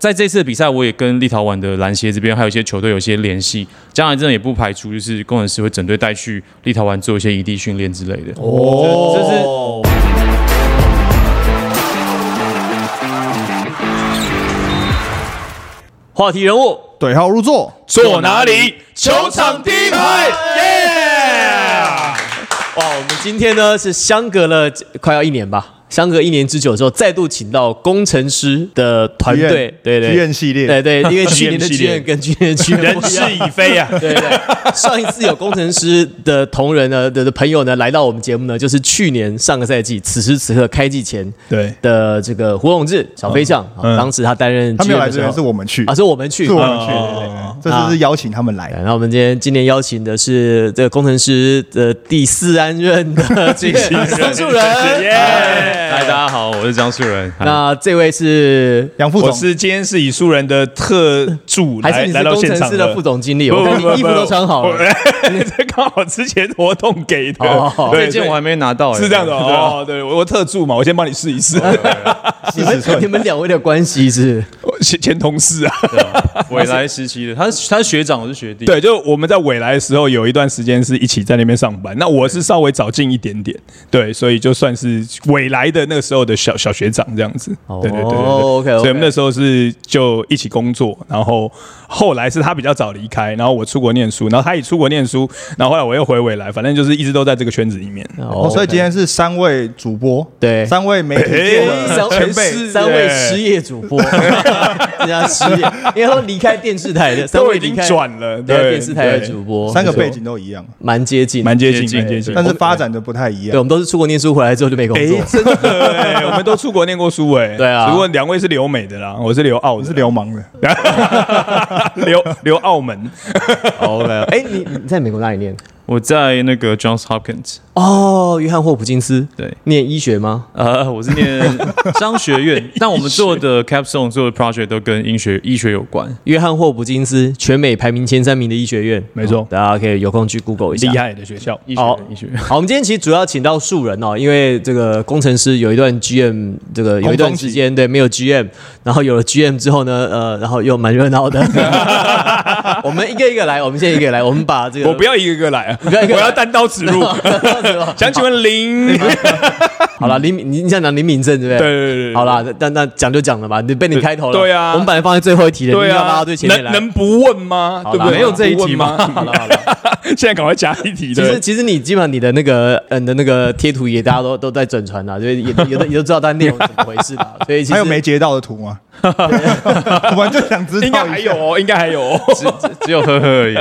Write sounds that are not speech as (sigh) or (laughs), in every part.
在这次的比赛，我也跟立陶宛的篮协这边还有一些球队有一些联系，将来真的也不排除就是工程师会整队带去立陶宛做一些异地训练之类的。哦，这是话题人物对号入座，坐哪里？球场第一排，耶！哇，我们今天呢是相隔了快要一年吧，相隔一年之久之后，再度请到工程师的团队，对对。剧院系列。对对，(laughs) 因为去年的剧院跟今年的剧院人已非啊！(laughs) 对对，上一次有工程师的同仁呢的的朋友呢来到我们节目呢，就是去年上个赛季此时此刻开季前对，的这个胡永志小飞象，当时他担任他没有来这边，是我们去。啊，，是我们去，是我们去，这次是邀请他们来。对，。那我们今天今年邀请的是这个工程师的第四安任的这个张树人，耶嗨，大家好，我是张树人。那这位是杨副总，是今天是以树人的特助还是你是来来到工程师的副总经理？我看你衣服都穿好了。了，(laughs) 这刚好之前活动给的。哦，对这件我还没拿到，哎是这样的哦，对我我特助嘛，我先帮你试一试，(laughs) (laughs) (laughs) 你们你们两位的关系是？(laughs) 前前同事啊，未来时期的，他是他是学长，我是学弟。对，就我们在未来的时候有一段时间是一起在那边上班，那我是稍微早进一点点，对，所以就算是未来的那个时候的小小学长这样子，对对对对对。哦，OK，OK。所以我们那时候是就一起工作，然后后来是他比较早离开，然后我出国念书，然后他也出国念书，然后后来我又回未来，反正就是一直都在这个圈子里面。哦，所以今天是三位主播，对。三位媒体界哎的 (laughs) 前辈，是三位失业主播，(laughs) 人家失业，应该说离开电视台的三位已经转了，对电视台的主播，三个背景都一样，蛮接近，蛮接近，接近蛮接近。但是发展的不太一样。对，我样。们都是出国念书回来之后就没工哎作，，真的哎，我们都出国念过书哎，(laughs) 对啊。只不过两位是留美的啦，我是留澳，我是流氓的，(laughs) 留留澳门。OK，哎，你你在美国哪里念？我在那个 Johns Hopkins，哦，约翰霍普金斯，对，念医学吗？呃，我是念商学院，但我们做的 (laughs) capstone 做的 project 都跟医学医学有关。约翰霍普金斯全美排名前三名的医学院，没错。哦大家可以有空去 Google 一下。厉。害的学校，医学好。医学，好，我们今天其实主要请到素人哦，因为这个工程师有一段 GM 这个有一段时间对没有 GM，然后有了 GM 之后呢，呃，然后又蛮热闹的。(laughs) (laughs) 我们一个一个来，我们现在一个来，我们把这个我不要一个一个来啊，不要一个来我要单刀直入。(laughs) 想请问林？(laughs) 好了，林敏，你你想讲林敏正对不对？对对对对好了，那那讲就讲了吧，你被你开头了。对啊我们本来放在最后一题的，对你要拉啊到最，前面来。能能不问吗？对不对？没有这一题吗？好了好了，(laughs) 现在赶快加一题。其实其实你基本上你的那个嗯的那个贴图也大家都都在转传啦，就是也有的也都知道它内容怎么回事啦，(laughs) 所以其实还有没截到的图吗？(laughs) 我们就想知道应该还有哦，应该还有哦。只只只有呵呵而已。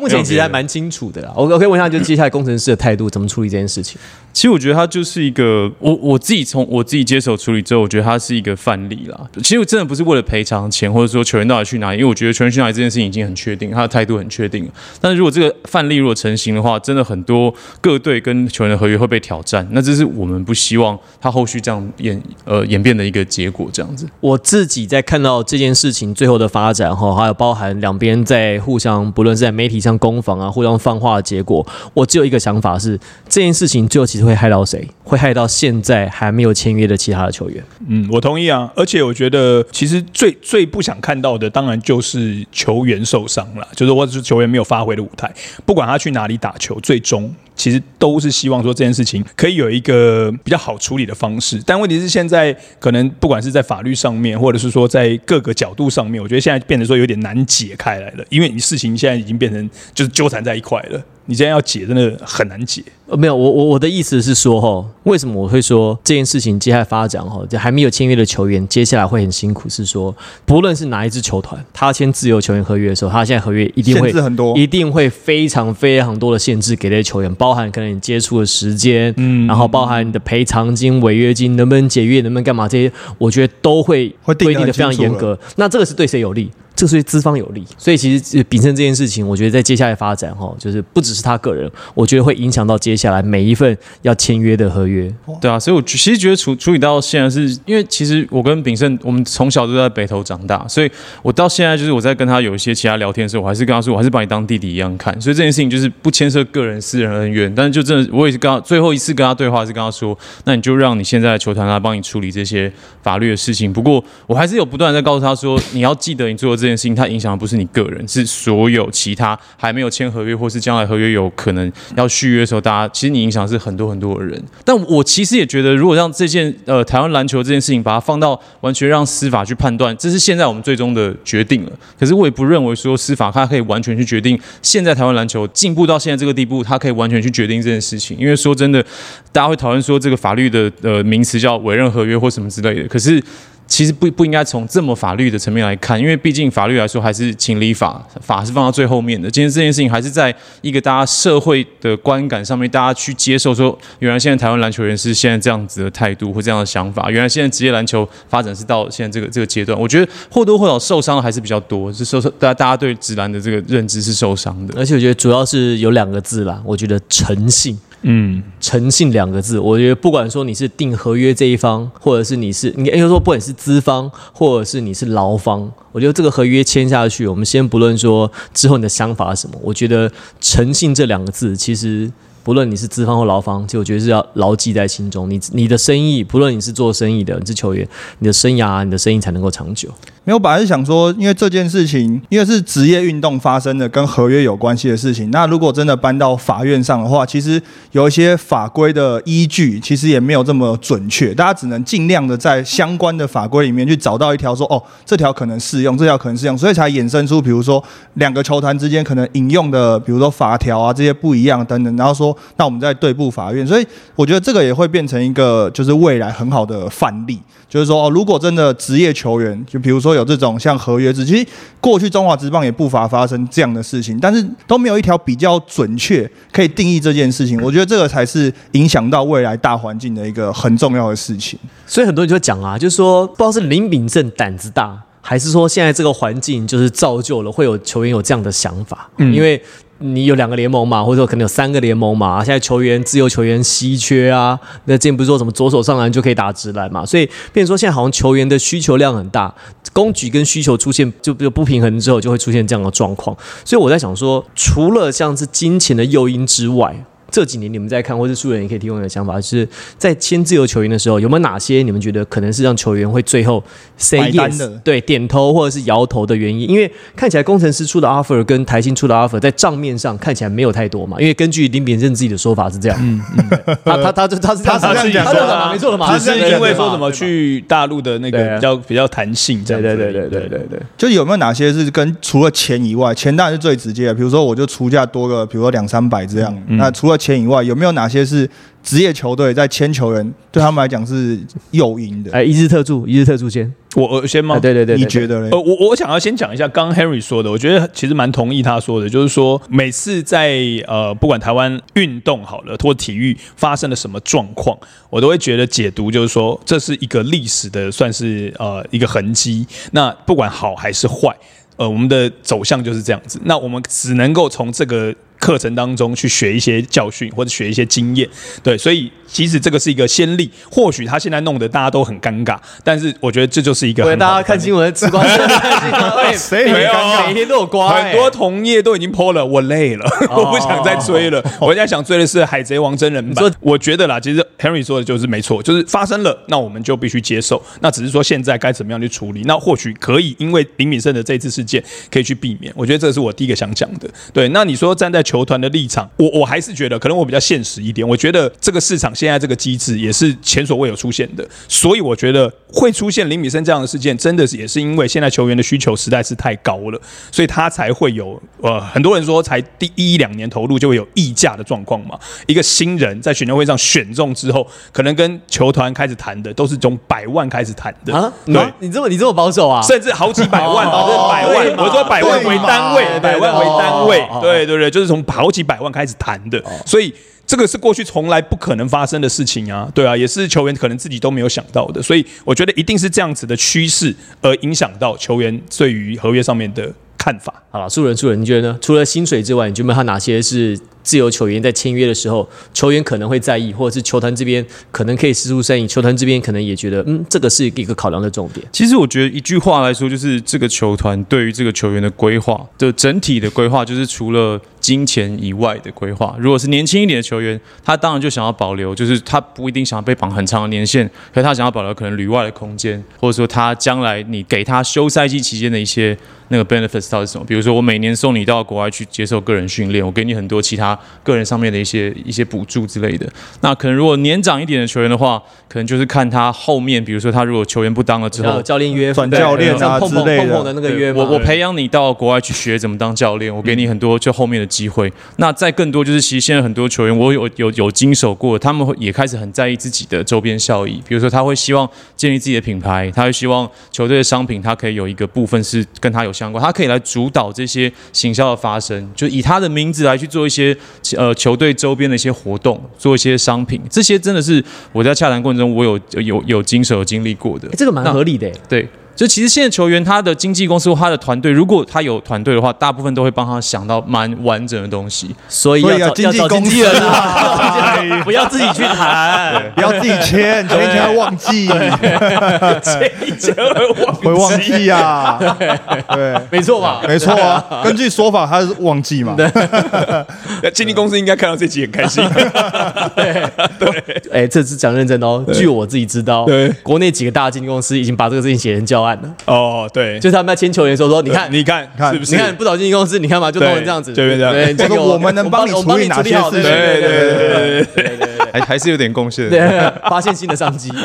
目前其实还蛮清楚的啦。我我可以问一下，就接下来工程师的态度怎么处理这件事情？其实我觉得它就是一个，我我自己从我自己接手处理之后，我觉得它是一个范例啦。其实我真的不是为了赔偿钱，或者说球员到底去哪里，因为我觉得球员去哪里这件事情已经很确定，他的态度很确定了。但是如果这个范例如果成型的话，真的很多各队跟球员的合约会被挑战，那这是我们不希望他后续这样演呃演变的一个结果，这样子。我自己在看到这件事情最后的发展哈，还有包含两边在互相，不论是在媒体上攻防啊，互相放话的结果，我只有一个想法是，这件事情最后其实会害到谁？会害到现在还没有签约的其他的球员。嗯，我同意啊。而且我觉得，其实最最不想看到的，当然就是球员受伤了，就是或者是球员没有发挥的舞台，不管他去哪里打球，最终其实都是希望说这件事情可以有一个比较好处理的方式。但问题是，现在可能不管是在法律上面，或者是说在各个角度上面，我觉得现在变得说有点难解开来了，因为你事情现在已经变成就是纠缠在一块了。你现在要解，真的很难解。呃，没有，我我我的意思是说，哈，为什么我会说这件事情接下来发展，哈，就还没有签约的球员，接下来会很辛苦，是说，不论是哪一支球团，他签自由球员合约的时候，他现在合约一定会限制很多一定会非常非常多的限制给这些球员，包含可能你接触的时间，嗯，然后包含你的赔偿金、违约金，能不能解约，能不能干嘛，这些我觉得都会规定的非常严格。那这个是对谁有利？这个是对资方有利。所以其实秉胜这件事情，我觉得在接下来发展哈，就是不只是他个人，我觉得会影响到接下来每一份要签约的合约。对啊，所以我其实觉得处处理到现在是，因为其实我跟秉胜，我们从小都在北投长大，所以我到现在就是我在跟他有一些其他聊天的时候，我还是跟他说，我还是把你当弟弟一样看。所以这件事情就是不牵涉个人私人恩怨，但是就真的，我也是跟他最后一次跟他对话是跟他说，那你就让你现在的球团来帮你处理这些法律的事情。不过我还是有不断在告诉他说，你要记得你做的这件事情，它影响的不是你个人，是所有其他还没有签合约或是将来合约有可能要续约的时候，大家其实你影响是很多很多的人。但我其实也觉得，如果让这件呃台湾篮球这件事情，把它放到完全让司法去判断，这是现在我们最终的决定了。可是我也不认为说司法它可以完全去决定现在台湾篮球进步到现在这个地步，它可以完全去决定这件事情。因为说真的，大家会讨论说这个法律的呃名词叫委任合约或什么之类的，可是。其实不不应该从这么法律的层面来看，因为毕竟法律来说还是情理法，法是放到最后面的。今天这件事情还是在一个大家社会的观感上面，大家去接受说，原来现在台湾篮球员是现在这样子的态度或这样的想法，原来现在职业篮球发展是到现在这个这个阶段。我觉得或多或少受伤的还是比较多，是受大大家对职篮的这个认知是受伤的。而且我觉得主要是有两个字啦，我觉得诚信。嗯，诚信两个字，我觉得不管说你是订合约这一方，或者是你是你，应该说不管是资方，或者是你是劳方，我觉得这个合约签下去，我们先不论说之后你的想法是什么，我觉得诚信这两个字，其实不论你是资方或劳方，就我觉得是要牢记在心中。你你的生意，不论你是做生意的，你是球员，你的生涯，你的生意才能够长久。没有，本来是想说，因为这件事情，因为是职业运动发生的，跟合约有关系的事情。那如果真的搬到法院上的话，其实有一些法规的依据，其实也没有这么准确。大家只能尽量的在相关的法规里面去找到一条，说哦，这条可能适用，这条可能适用，所以才衍生出，比如说两个球团之间可能引用的，比如说法条啊这些不一样等等。然后说，那我们再对簿法院。所以我觉得这个也会变成一个，就是未来很好的范例。就是说，哦，如果真的职业球员，就比如说有这种像合约制，其实过去中华职棒也不乏发生这样的事情，但是都没有一条比较准确可以定义这件事情。我觉得这个才是影响到未来大环境的一个很重要的事情。所以很多人就讲啊，就是说，不知道是林秉正胆子大，还是说现在这个环境就是造就了会有球员有这样的想法，因为。你有两个联盟嘛，或者说可能有三个联盟嘛？现在球员自由球员稀缺啊。那之前不是说什么左手上篮就可以打直篮嘛？所以，变说现在好像球员的需求量很大，供给跟需求出现就就不平衡之后，就会出现这样的状况。所以我在想说，除了像是金钱的诱因之外，这几年你们在看，或是素人也可以提供一个想法，是在签自由球员的时候，有没有哪些你们觉得可能是让球员会最后 say yes 对点头或者是摇头的原因？因为看起来工程师出的 offer 跟台新出的 offer 在账面上看起来没有太多嘛。因为根据林炳正自己的说法是这样，嗯嗯，他他他他是他是这样说的，没错的嘛，只是因为说什么去大陆的那个比较比较弹性，对对对对对对。对，就有没有哪些是跟除了钱以外，钱当然是最直接的，比如说我就出价多个，比如说两三百这样，那除了钱以外，有没有哪些是职业球队在签球员对他们来讲是诱因的？哎，一日特助，一日特助先，我我先吗？对对对，你觉得呢？呃，我我想要先讲一下刚刚 Henry 说的，我觉得其实蛮同意他说的，就是说每次在呃不管台湾运动好了或体育发生了什么状况，我都会觉得解读就是说这是一个历史的算是呃一个痕迹，那不管好还是坏，呃我们的走向就是这样子，那我们只能够从这个。课程当中去学一些教训或者学一些经验，对，所以其实这个是一个先例。或许他现在弄得大家都很尴尬，但是我觉得这就是一个。对，大家看新闻吃瓜，(laughs) 谁没有？每天都有瓜，很多同业都已经泼了，我累了，(laughs) 我不想再追了。我现在想追的是《海贼王》真人版。我觉得啦，其实 Henry 说的就是没错，就是发生了，那我们就必须接受。那只是说现在该怎么样去处理？那或许可以，因为林敏胜的这次事件可以去避免。我觉得这是我第一个想讲的。对，那你说站在球团的立场，我我还是觉得，可能我比较现实一点。我觉得这个市场现在这个机制也是前所未有出现的，所以我觉得会出现林米森这样的事件，真的是也是因为现在球员的需求实在是太高了，所以他才会有呃很多人说才第一两年投入就会有溢价的状况嘛。一个新人在选秀会上选中之后，可能跟球团开始谈的都是从百万开始谈的啊。对，你这么你这么保守啊？甚至好几百万，百万，我说百万为单位，百万为单位，对对对，就是从好。几百万开始谈的，所以这个是过去从来不可能发生的事情啊，对啊，也是球员可能自己都没有想到的，所以我觉得一定是这样子的趋势而影响到球员对于合约上面的看法。好了，素人素人，你觉得呢？除了薪水之外，你觉得他哪些是自由球员在签约的时候，球员可能会在意，或者是球团这边可能可以施出善意，球团这边可能也觉得，嗯，这个是一个考量的重点。其实我觉得一句话来说，就是这个球团对于这个球员的规划的整体的规划，就是除了金钱以外的规划。如果是年轻一点的球员，他当然就想要保留，就是他不一定想要被绑很长的年限，可是他想要保留可能旅外的空间，或者说他将来你给他休赛季期间的一些那个 benefits 到底是什么？比如说我每年送你到国外去接受个人训练，我给你很多其他个人上面的一些一些补助之类的。那可能如果年长一点的球员的话，可能就是看他后面，比如说他如果球员不当了之后。教练约转教练啊像碰碰之类的碰碰的那个约，我我培养你到国外去学怎么当教练，我给你很多就后面的机会。那再更多就是，其实现在很多球员，我有有有经手过，他们会也开始很在意自己的周边效益。比如说，他会希望建立自己的品牌，他会希望球队的商品，他可以有一个部分是跟他有相关，他可以来主导这些行销的发生，就以他的名字来去做一些呃球队周边的一些活动，做一些商品。这些真的是我在洽谈过程中，我有有有经手有经历过的诶。这个蛮合理的、诶对，就其实现在球员他的经纪公司或他的团队，如果他有团队的话，大部分都会帮他想到蛮完整的东西。所以要要找要经纪公司找经纪人啊，啊，(laughs) 不要自己去谈。(laughs) 不要自己签，签一签会忘记，签一签会忘记啊，(laughs) 对。没错吧？没错啊，根据说法他是忘记嘛，那经纪公司应该看到这集很开心。对对哎、这次讲认真哦。据我自己知道，对国内几个大经纪公司已经把这个事情写成教哦对。就是他们在签球员的时候说你看你看你看不找经纪公司你看嘛就弄成这样子。对这样。这个我们能帮你我帮你处理好对对对对对还 (laughs) 还是有点贡献。对发现新的商机。(laughs)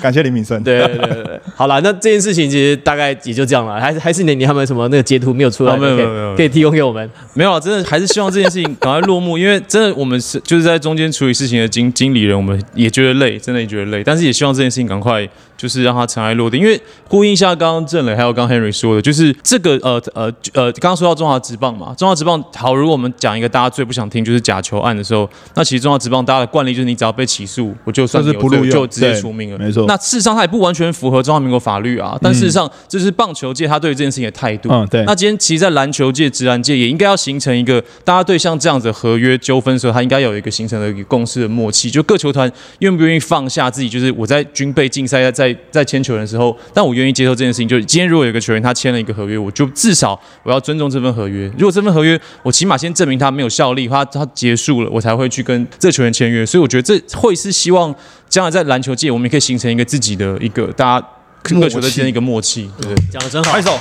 感谢林敏生对对对好了那这件事情其实大概也就这样了。还是还是你你还没有什么那个截图没有出来没有没有没有可以提供给我们？没有真的还是希望这件事情赶快落幕因为真的我们是就是在中间处理事情的经经理人我们也觉得累真的也觉得累但是也希望这件事情赶快就是让它尘埃落定，因为呼应一下刚刚郑磊还有刚刚 Henry 说的，就是这个呃呃呃，刚刚说到中华职棒嘛，中华职棒好，如果我们讲一个大家最不想听就是假球案的时候，那其实中华职棒大家的惯例就是你只要被起诉，我就算是不录就直接对除名了，没错。那事实上它也不完全符合中华民国法律啊，但事实上这是棒球界他对这件事情的态度。嗯对。那今天其实，在篮球界、职篮界也应该要形成一个大家对像这样子的合约纠纷的时候，他应该有一个形成的一个共识的默契，就各球团愿不愿意放下自己，就是我在军备竞赛在在签球员的时候，但我愿意接受这件事情。就是今天如果有个球员他签了一个合约，我就至少我要尊重这份合约。如果这份合约我起码先证明他没有效力，他他结束了，我才会去跟这球员签约。所以我觉得这会是希望将来在篮球界，我们也可以形成一个自己的一个大家各球队之间一个默契，对？讲的真好拍，手，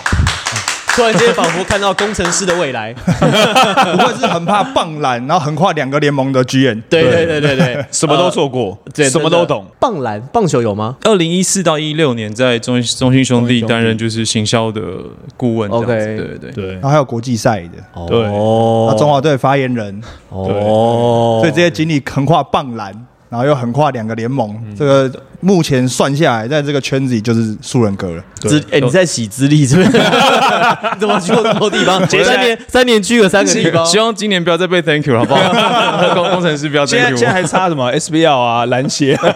突然间仿佛看到工程师的未来。(laughs) 不会是很怕棒篮，然后横跨两个联盟的 GM。对对。对对对，什么都做过，对，什么都懂。棒篮棒球有吗？二零一四到一六年，在中中心兄弟中信兄弟。担任就是行销的顾问，这样子 OK 对对对。对。然，后还有国际赛的，对。哦那中华队发言人，哦，所以这些经历横跨棒篮，然后又横跨两个联盟，嗯。这个目前算下来，在这个圈子里就是素人哥了。资哎，你在洗资历是不是？你 (laughs) 怎么去过这么多地方？三年三年去了三个地方，希望今年不要再被 Thank you 了好不好？(laughs) 工工程师不要现在 Thank 现在 you。还差什么 SBL 啊、篮协，不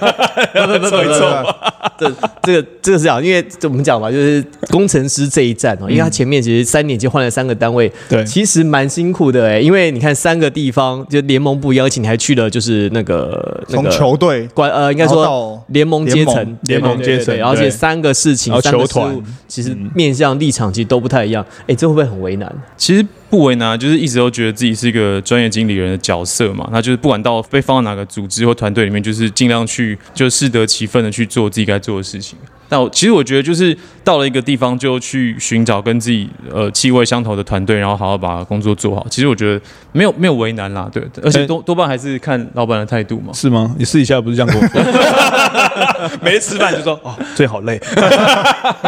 不不不不，这这个这个是这样，因为我们讲嘛，就是工程师这一站哦，因为他前面其实三年就换了三个单位，对其实蛮辛苦的哎，因为你看三个地方就联盟不邀请，你还去了就是那个那从个球队管呃，应该说联盟阶层，联盟阶层对而且三个事情，三个球团事务其实面向立场其实都不太一样，哎，这会不会很为难？其实不为难，就是一直都觉得自己是一个专业经理人的角色嘛。那就是不管到被放到哪个组织或团队里面，就是尽量去就适得其分的去做自己该做的事情。那我其实我觉得就是到了一个地方，就去寻找跟自己呃气味相投的团队，然后好好把工作做好。其实我觉得没有没有为难啦，对，而且多多半还是看老板的态度嘛。是吗？你试一下，不是这样跟我说。每次吃饭就说哦，最好累，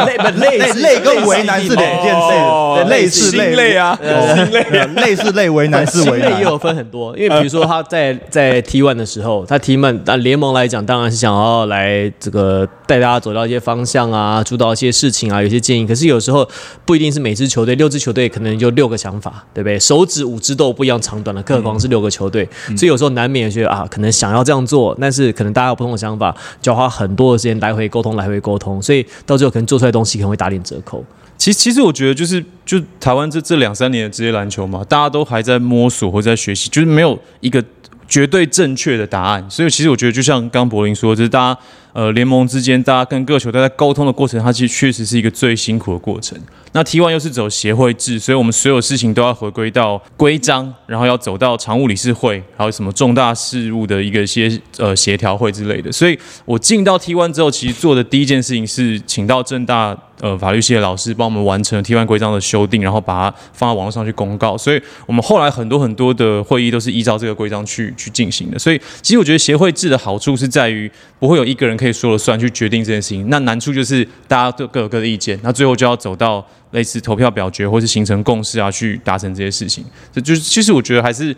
累不累累累跟为难是两件哦事，累是心累累啊，心累。对累是累，为难是为难。也有分很多，因为比如说他在在 T one 的时候，他 T one 但联盟来讲，当然是想要来这个带大家走到一些方方向啊，主导一些事情啊，有些建议。可是有时候不一定是每支球队，六支球队可能就六个想法，对不对？手指五只都有不一样长短的，更何况是六个球队，所以有时候难免觉得啊，可能想要这样做，但是可能大家有不同的想法，就要花很多的时间来回沟通，来回沟通，所以到最后可能做出来的东西可能会打点折扣。其实，其实我觉得就是就台湾这这两三年的职业篮球嘛，大家都还在摸索或在学习，就是没有一个绝对正确的答案。所以，其实我觉得就像刚柏林说，就是大家呃联盟之间，大家跟各球队在沟通的过程，它其实确实是一个最辛苦的过程。那 T one 又是走协会制，所以我们所有事情都要回归到规章，然后要走到常务理事会，还有什么重大事务的一个些呃协调会之类的。所以我进到 T one 之后，其实做的第一件事情是请到正大呃法律系的老师帮我们完成 T one 规章的修订，然后把它放到网络上去公告。所以我们后来很多很多的会议都是依照这个规章去去进行的。所以其实我觉得协会制的好处是在于不会有一个人可以说了算去决定这件事情。那难处就是大家都各有各的意见，那最后就要走到。类似投票表决或是形成共识啊，去达成这些事情，这就是其实我觉得还是，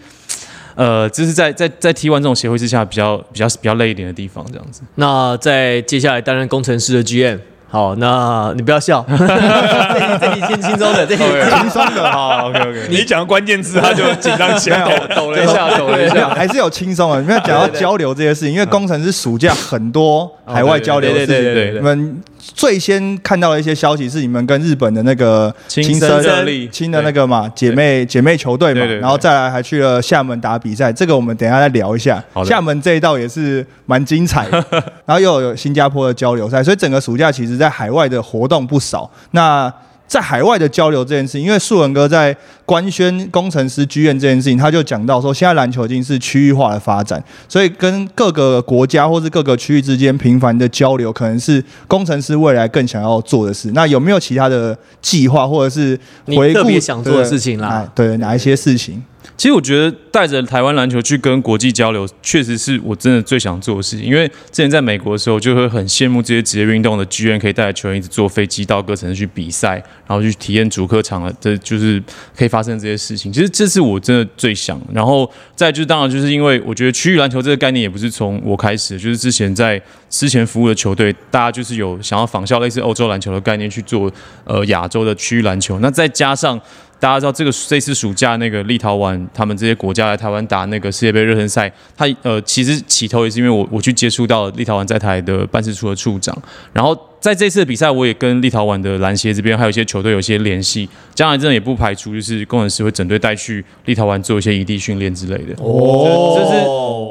呃，这是在在在 T1 这种协会之下比较比较比较累一点的地方，这样子。那在接下来担任工程师的 GM，好，那你不要笑，(laughs) 这题这题轻轻松的，这题轻松的。哈，OK OK，你讲关键字他就紧张起来，(laughs) 抖了一下，抖了一下，还是有轻松的。因为讲到交流这些事情，因为工程师暑假很多海外交流的事情，对对对对。你们最先看到的一些消息是你们跟日本的那个青森森热力。青的那个嘛姐妹姐妹球队嘛然后再来还去了厦门打比赛，这个我们等一下再聊一下。厦门这一道也是蛮精彩的，(laughs) 然后又有新加坡的交流赛，所以整个暑假其实在海外的活动不少。那在海外的交流这件事情，因为树文哥在官宣工程师剧院这件事情，他就讲到说，现在篮球已经是区域化的发展，所以跟各个国家或是各个区域之间频繁的交流，可能是工程师未来更想要做的事。那有没有其他的计划，或者是你回顾特别想做的事情啦对，哪一些事情？其实我觉得带着台湾篮球去跟国际交流，确实是我真的最想做的事情。因为之前在美国的时候，就会很羡慕这些职业运动的剧院可以带着球员一直坐飞机到各城市去比赛，然后去体验主客场啊，这就是可以发生这些事情。其实这是我真的最想。然后再就是，当然就是因为我觉得区域篮球这个概念也不是从我开始，就是之前在之前服务的球队，大家就是有想要仿效类似欧洲篮球的概念去做呃亚洲的区域篮球。那再加上大家知道这个这次暑假那个立陶宛他们这些国家来台湾打那个世界杯热身赛，他呃其实起头也是因为我我去接触到立陶宛在台的办事处的处长，然后在这次的比赛我也跟立陶宛的篮协这边还有一些球队有一些联系，将来真的也不排除就是工程师会整队带去立陶宛做一些异地训练之类的。哦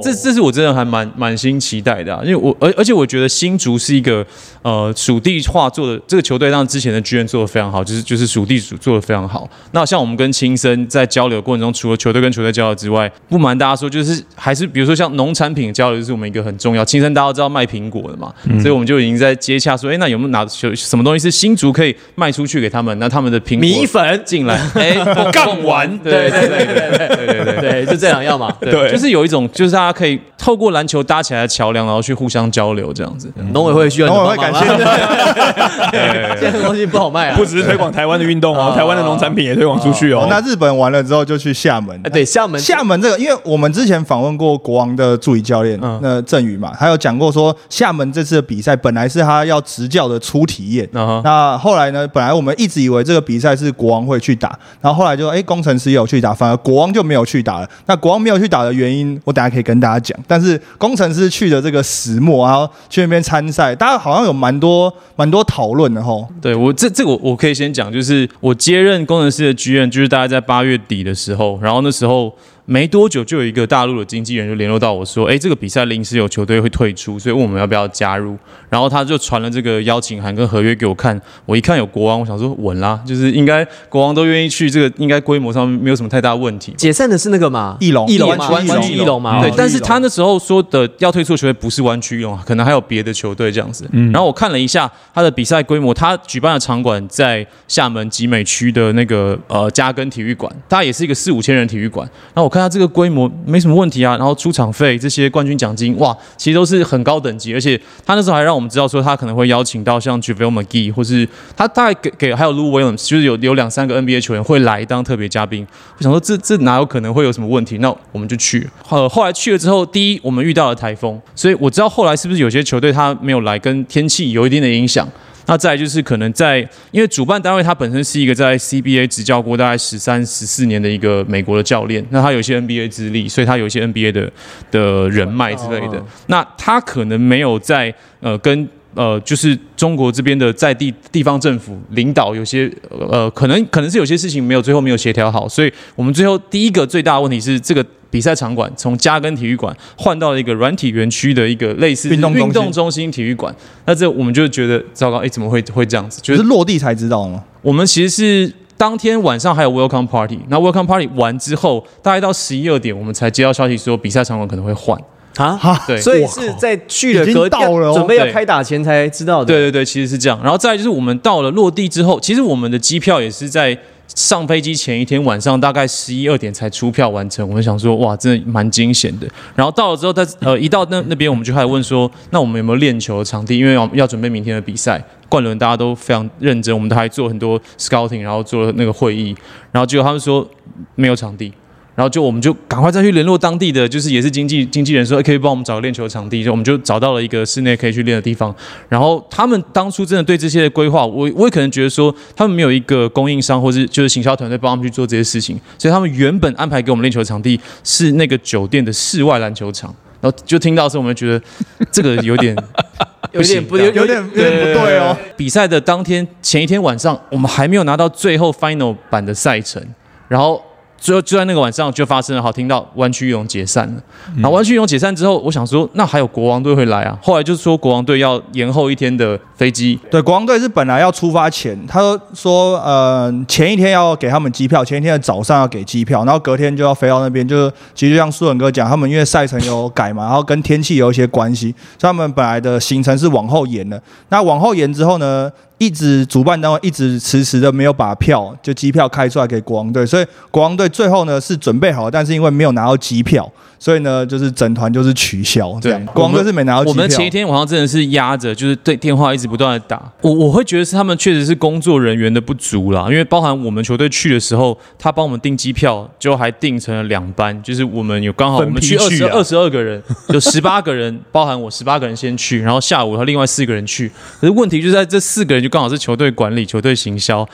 这是这这是我真的还蛮满心期待的、啊，因为我而而且我觉得新竹是一个呃属地化做的这个球队，让之前的剧院做的非常好，就是就是属地组做的非常好。那像我们跟青森在交流的过程中，除了球队跟球队交流之外，不瞒大家说，就是还是比如说像农产品交流，就是我们一个很重要。青森大家都知道卖苹果的嘛，所以我们就已经在接洽说，哎，那有没有拿有什么东西是新竹可以卖出去给他们？那他们的苹果米粉进来，哎，(laughs) 干完对对对对对对对对。就这两样嘛。(laughs) 对就是有一种，就是大家可以透过篮球搭起来的桥梁，然后去互相交流这样子。农委会需要你农委会感谢 (laughs) 现在东西不好卖啊不。只是推广台湾的运动哦哦，台湾的农产品也推广出去哦。哦那日本完了之后就去厦门哎，。对，厦门厦门这个，因为我们之前访问过国王的助理教练，嗯那郑宇嘛，他有讲过说，厦门这次的比赛本来是他要教的初体验，那后来呢，本来我们一直以为这个比赛是国王会去打，然后后来就哎，工程师有去打，反而国王就没有去打了。那国王没有去打的原因，我等下可以跟大家讲。但是工程师去的这个始末，然后去那边参赛，大家好像有蛮多蛮多讨论的吼。对我这这个我我可以先讲，就是我接任工程师的剧院，就是大概在八月底的时候，然后那时候没多久就有一个大陆的经纪人就联络到我说，哎，这个比赛临时有球队会退出，所以问我们要不要加入，然后他就传了这个邀请函跟合约给我看，我一看有国王，我想说稳啦，就是应该国王都愿意去，这个应该规模上没有什么太大问题。解散的是那个嘛，翼龙翼龙嘛，湾区湾区翼龙嘛。对哦，但是他那时候说的要退出的球队不是湾区用，可能还有别的球队这样子。嗯然后我看了一下他的比赛规模，他举办的场馆在厦门集美区的那个呃嘉庚体育馆，它也是一个四五千人体育馆。然后我看他这个规模没什么问题啊，然后出场费这些冠军奖金，哇，其实都是很高等级，而且他那时候还让我们知道说他可能会邀请到像 JaVale McGee 或是他大概给给还有 Lou Williams，就是有有两三个 NBA 球员会来当特别嘉宾。我想说这这哪有可能会有什么问题？那我们就去。呃，后来去了之后，第一我们遇到了台风，所以我知道后来是不是有些球队他没有来，跟天气有一定的影响。那再来就是可能在，因为主办单位他本身是一个在 CBA 执教过大概十三、十四年的一个美国的教练，那他有一些 NBA 资历，所以他有一些 NBA 的的人脉之类的。哦那他可能没有在呃跟呃就是中国这边的在地地方政府领导有些呃可能可能是有些事情没有最后没有协调好，所以我们最后第一个最大的问题是这个。比赛场馆从嘉庚体育馆换到了一个软体园区的一个类似运动中心运动中心体育馆，那这我们就觉得糟糕，哎，怎么会会这样子？就是就是落地才知道吗？我们其实是当天晚上还有 welcome party，那 welcome party 完之后，大概到十一二点，我们才接到消息说比赛场馆可能会换。啊，对所以是在去了已经隔到了哦准备要开打前才知道的。对对对，其实是这样。然后再来就是我们到了落地之后，其实我们的机票也是在上飞机前一天晚上大概十一二点才出票完成。我们想说，哇，真的蛮惊险的。然后到了之后，在呃一到那那边，我们就开始问说，那我们有没有练球的场地？因为要要准备明天的比赛。冠伦大家都非常认真，我们都还做很多 scouting，然后做了那个会议，然后结果他们说没有场地。然后就我们就赶快再去联络当地的，就是也是经纪经纪人说，哎可以帮我们找个练球的场地，就我们就找到了一个室内可以去练的地方。然后他们当初真的对这些的规划，我我也可能觉得说，他们没有一个供应商或是就是行销团队帮他们去做这些事情，所以他们原本安排给我们练球的场地是那个酒店的室外篮球场。然后就听到的时候，我们就觉得这个有点 (laughs) 有点不不行有有点有点不对哦。比赛的当天前一天晚上，我们还没有拿到最后 final 版的赛程，然后最后就在那个晚上就发生了，好听到湾区游泳解散了。然后湾区游泳解散之后，我想说那还有国王队会来啊，后来就是说国王队要延后一天的飞机，对，国王队是本来要出发前，他说呃前一天要给他们机票，前一天的早上要给机票，然后隔天就要飞到那边。就是其实就像苏文哥讲，他们因为赛程有改嘛，然后跟天气有一些关系，所以他们本来的行程是往后延的。那往后延之后呢，一直主办单位一直迟迟的没有把票就机票开出来给国王队，所以国王队最后呢是准备好了，但是因为没有拿到机票，所以呢就是整团就是取消这样。对国王队是没拿到机票。我们前一天晚上真的是压着，就是对电话一直不断的打。我我会觉得是他们确实是工作人员的不足啦，因为包含我们球队去的时候，他帮我们订机票，就还订成了两班，就是我们有刚好我们去二十二个人，有十八个人，包含我十八个人先去，然后下午他另外四个人去。可是问题就在这四个人就刚好是球队管理、球队行销，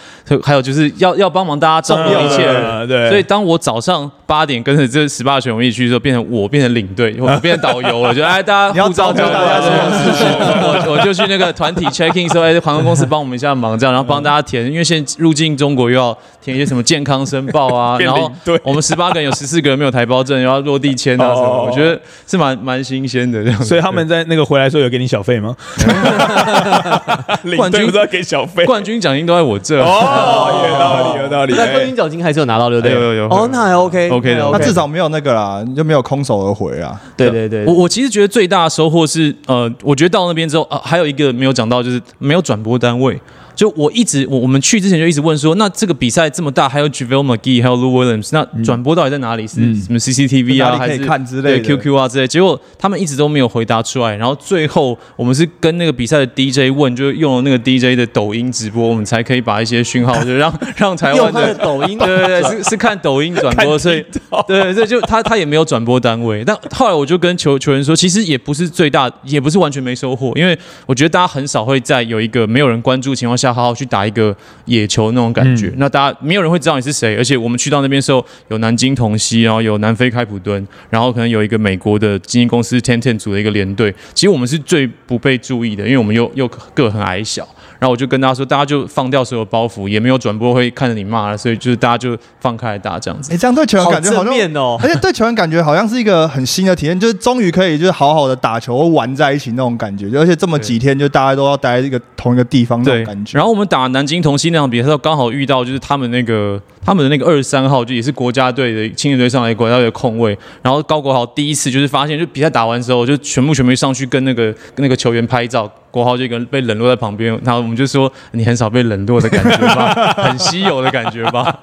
还有就是要要帮忙大家照顾一切对，所以当我早上八点跟着这十八个球员一起去的时候，变成我变成领队，我变成导游了，(laughs) 就哎大家护照交过来所有事情我我就去那个团体 checking 说，哎，航空公司帮我们一下忙，这样，然后帮大家填，因为现在入境中国又要填一些什么健康申报啊，(laughs) 然后对我们十八个人有十四个人没有台胞证，然后落地签啊什么，哦我觉得是蛮蛮新鲜的这样。所以他们在那个回来的时候有给你小费吗？(laughs) 领冠军要给小费？冠军奖金都在我这。哦，(laughs) 有道理，有道理。那冠军奖金还是有拿到，对不对？有有有哦，那还 OK OK 的那至少没有那个啦，你就没有空手而回啊。对对对，我我其实觉得最大的收获是，呃，我觉得到那边之后，呃，还有一个没有讲到，就是没有转播单位。就我一直我我们去之前就一直问说，那这个比赛这么大，还有 JaVale McGee，还有 Lou Williams，那转播到底在哪里？是什么 CCTV 啊，还是看之类的对 QQ 啊之类？结果他们一直都没有回答出来。然后最后我们是跟那个比赛的 DJ 问，就用了那个 DJ 的抖音直播，我们才可以把一些讯号就让 (laughs) 让台湾的的。抖音 (laughs) 对对对，是是看抖音转播，所以对对，就他他也没有转播单位。但后来我就跟球球员说，其实也不是最大，也不是完全没收获，因为我觉得大家很少会在有一个没有人关注的情况下，好好去打一个野球那种感觉。那大家没有人会知道你是谁，而且我们去到那边时候，有南京同曦，然后有南非开普敦，然后可能有一个美国的基金公司 Ten Ten 组的一个联队。其实我们是最不被注意的，因为我们又又个很矮小。然后我就跟大家说，大家就放掉所有包袱，也没有转播会看着你骂了，所以就是大家就放开来打这样子。哎，这样对球员感觉好像，面哦。而且 (laughs) 对球员感觉好像是一个很新的体验，就是终于可以就是好好的打球玩在一起那种感觉，而且这么几天就大家都要待在一个同一个地方那种感，觉。然后我们打南京同曦那场比赛的时候，刚好遇到就是他们那个他们的那个二十三号，就也是国家队的青年队上来国家队的控卫。然后高国豪第一次就是发现，就比赛打完之后，就全部全部上去跟那个跟那个球员拍照。国豪就一个人被冷落在旁边，然后我们就说你很少被冷落的感觉吧，(laughs) 很稀有的感觉吧。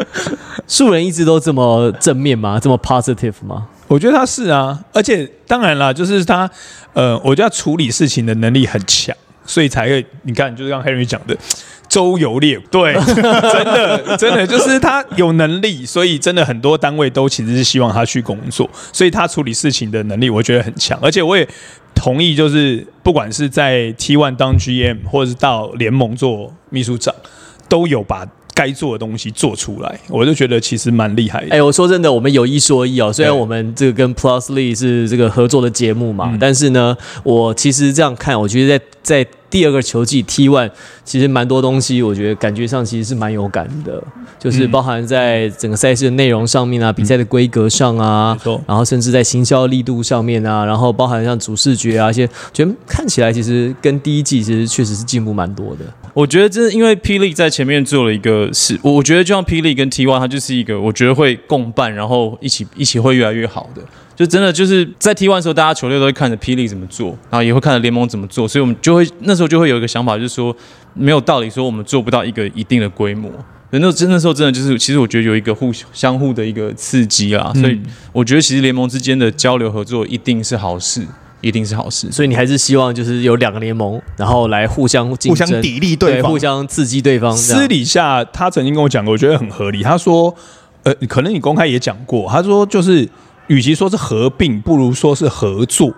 (laughs) 素人一直都这么正面吗？这么 positive 吗？我觉得他是啊，而且当然啦，就是他，呃，我觉得他处理事情的能力很强，所以才会你看，就是刚 Henry 讲的，周游列国。对，真的真的就是他有能力，所以真的很多单位都其实是希望他去工作，所以他处理事情的能力我觉得很强，而且我也同意，就是不管是在 T One 当 GM，或者是到联盟做秘书长，都有把该做的东西做出来，我就觉得其实蛮厉害的。哎、我说真的，我们有一说一哦。虽然我们这个跟 Plusly 是这个合作的节目嘛，但是呢，我其实这样看，我觉得在在第二个球季 T One，其实蛮多东西，我觉得感觉上其实是蛮有感的，就是包含在整个赛事的内容上面啊，比赛的规格上啊然后甚至在行销力度上面啊，然后包含像主视觉啊一些，觉得看起来其实跟第一季其实确实是进步蛮多的。我觉得这是因为霹雳在前面做了一个事，我我觉得就像霹雳跟 T One，它就是一个我觉得会共办，然后一起一起会越来越好的。就真的就是在 T One 的时候，大家球队都会看着霹雳怎么做，然后也会看着联盟怎么做，所以我们就会那时候就会有一个想法，就是说没有道理说我们做不到一个一定的规模。那真那时候真的就是，其实我觉得有一个互相互的一个刺激啦，所以我觉得其实联盟之间的交流合作一定是好事，一定是好事。所以你还是希望就是有两个联盟，然后来互相竞争、互相砥砺对方互相刺激对方。私底下他曾经跟我讲过，我觉得很合理。他说，呃，可能你公开也讲过，他说就是，与其说是合并，不如说是合作。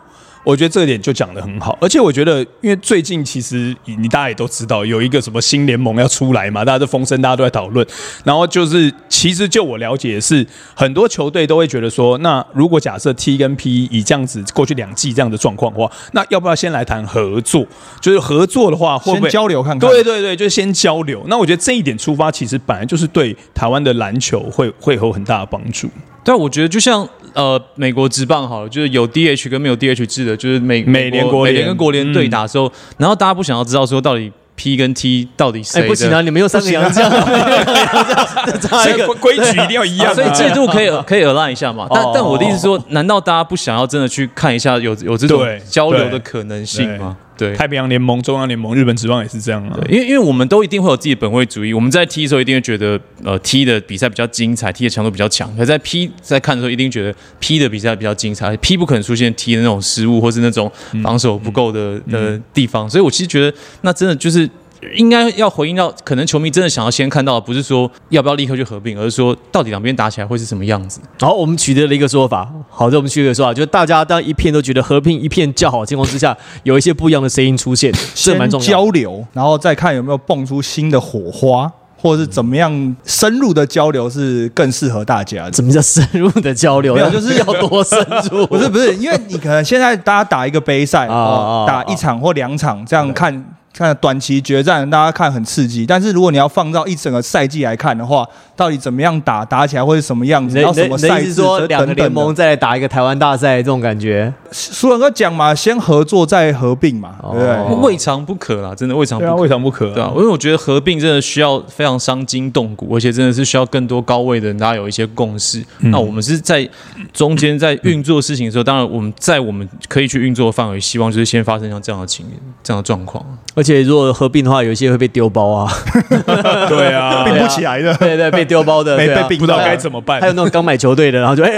我觉得这一点就讲得很好，而且我觉得，因为最近其实你你大家也都知道，有一个什么新联盟要出来嘛，大家都风声，大家都在讨论。然后就是，其实就我了解的是，很多球队都会觉得说，那如果假设 T 跟 P 以这样子过去两季这样的状况的话，那要不要先来谈合作？就是合作的话，会不先会交流看看。对对对，就是先交流。那我觉得这一点出发，其实本来就是对台湾的篮球会会有很大的帮助。但我觉得就像呃美国职棒好了，就是有 DH 跟没有 DH 制的，就是美美联国国联美联跟国联对打的时候，然后大家不想要知道说到底 P 跟 T 到底谁不行啊！你们又三个洋将，差一个所以 (laughs) 规规矩一定要一样、啊，所以制度可以可以 align 一下嘛？但哦但我的意思是说，难道大家不想要真的去看一下有有这种交流的可能性吗？对。太平洋联盟、中央联盟、日本职棒也是这样啊。因为因为我们都一定会有自己的本位主义，我们在踢的时候一定会觉得，呃踢的比赛比较精彩踢的强度比较强。可在 P 在看的时候，一定觉得 P 的比赛比较精彩，P 不可能出现 T 的那种失误或是那种防守不够的、的地方。所以我其实觉得，那真的就是应该要回应到，可能球迷真的想要先看到，不是说要不要立刻去合并，而是说到底两边打起来会是什么样子。然后我们取得了一个说法，好的，我们取得一个说法，就是大家当一片都觉得合并一片叫好的情况之下，有一些不一样的声音出现，(laughs) 这先蛮重要的。交流，然后再看有没有蹦出新的火花，或者是怎么样深入的交流是更适合大家的。什么叫深入的交流？(laughs) 没有就是要多深入？不是不是，因为你可能现在大家打一个杯赛，啊打一场或两场，这样看看短期决战，大家看很刺激。但是如果你要放到一整个赛季来看的话，到底怎么样打，打起来会是什么样子，你的然后什么赛制，意思说两个联。盟再来打一个台湾大赛这种感觉？苏文哥讲嘛，先合作再合并嘛，对不对？哦未尝不可啦，真的未尝不可。未尝不可、对啊，因为我觉得合并真的需要非常伤筋动骨，而且真的是需要更多高位的人，大家有一些共识。那我们是在中间在运作事情的时候，当然我们在我们可以去运作的范围，希望就是先发生像这样的情这样的状况。而且如果合并的话，有一些会被丢包啊，(laughs) 对啊，并不起来的。对对，被丢包的，没 (laughs) 对啊被并不知道到该怎么办还。有那种刚买球队的，然后就哎，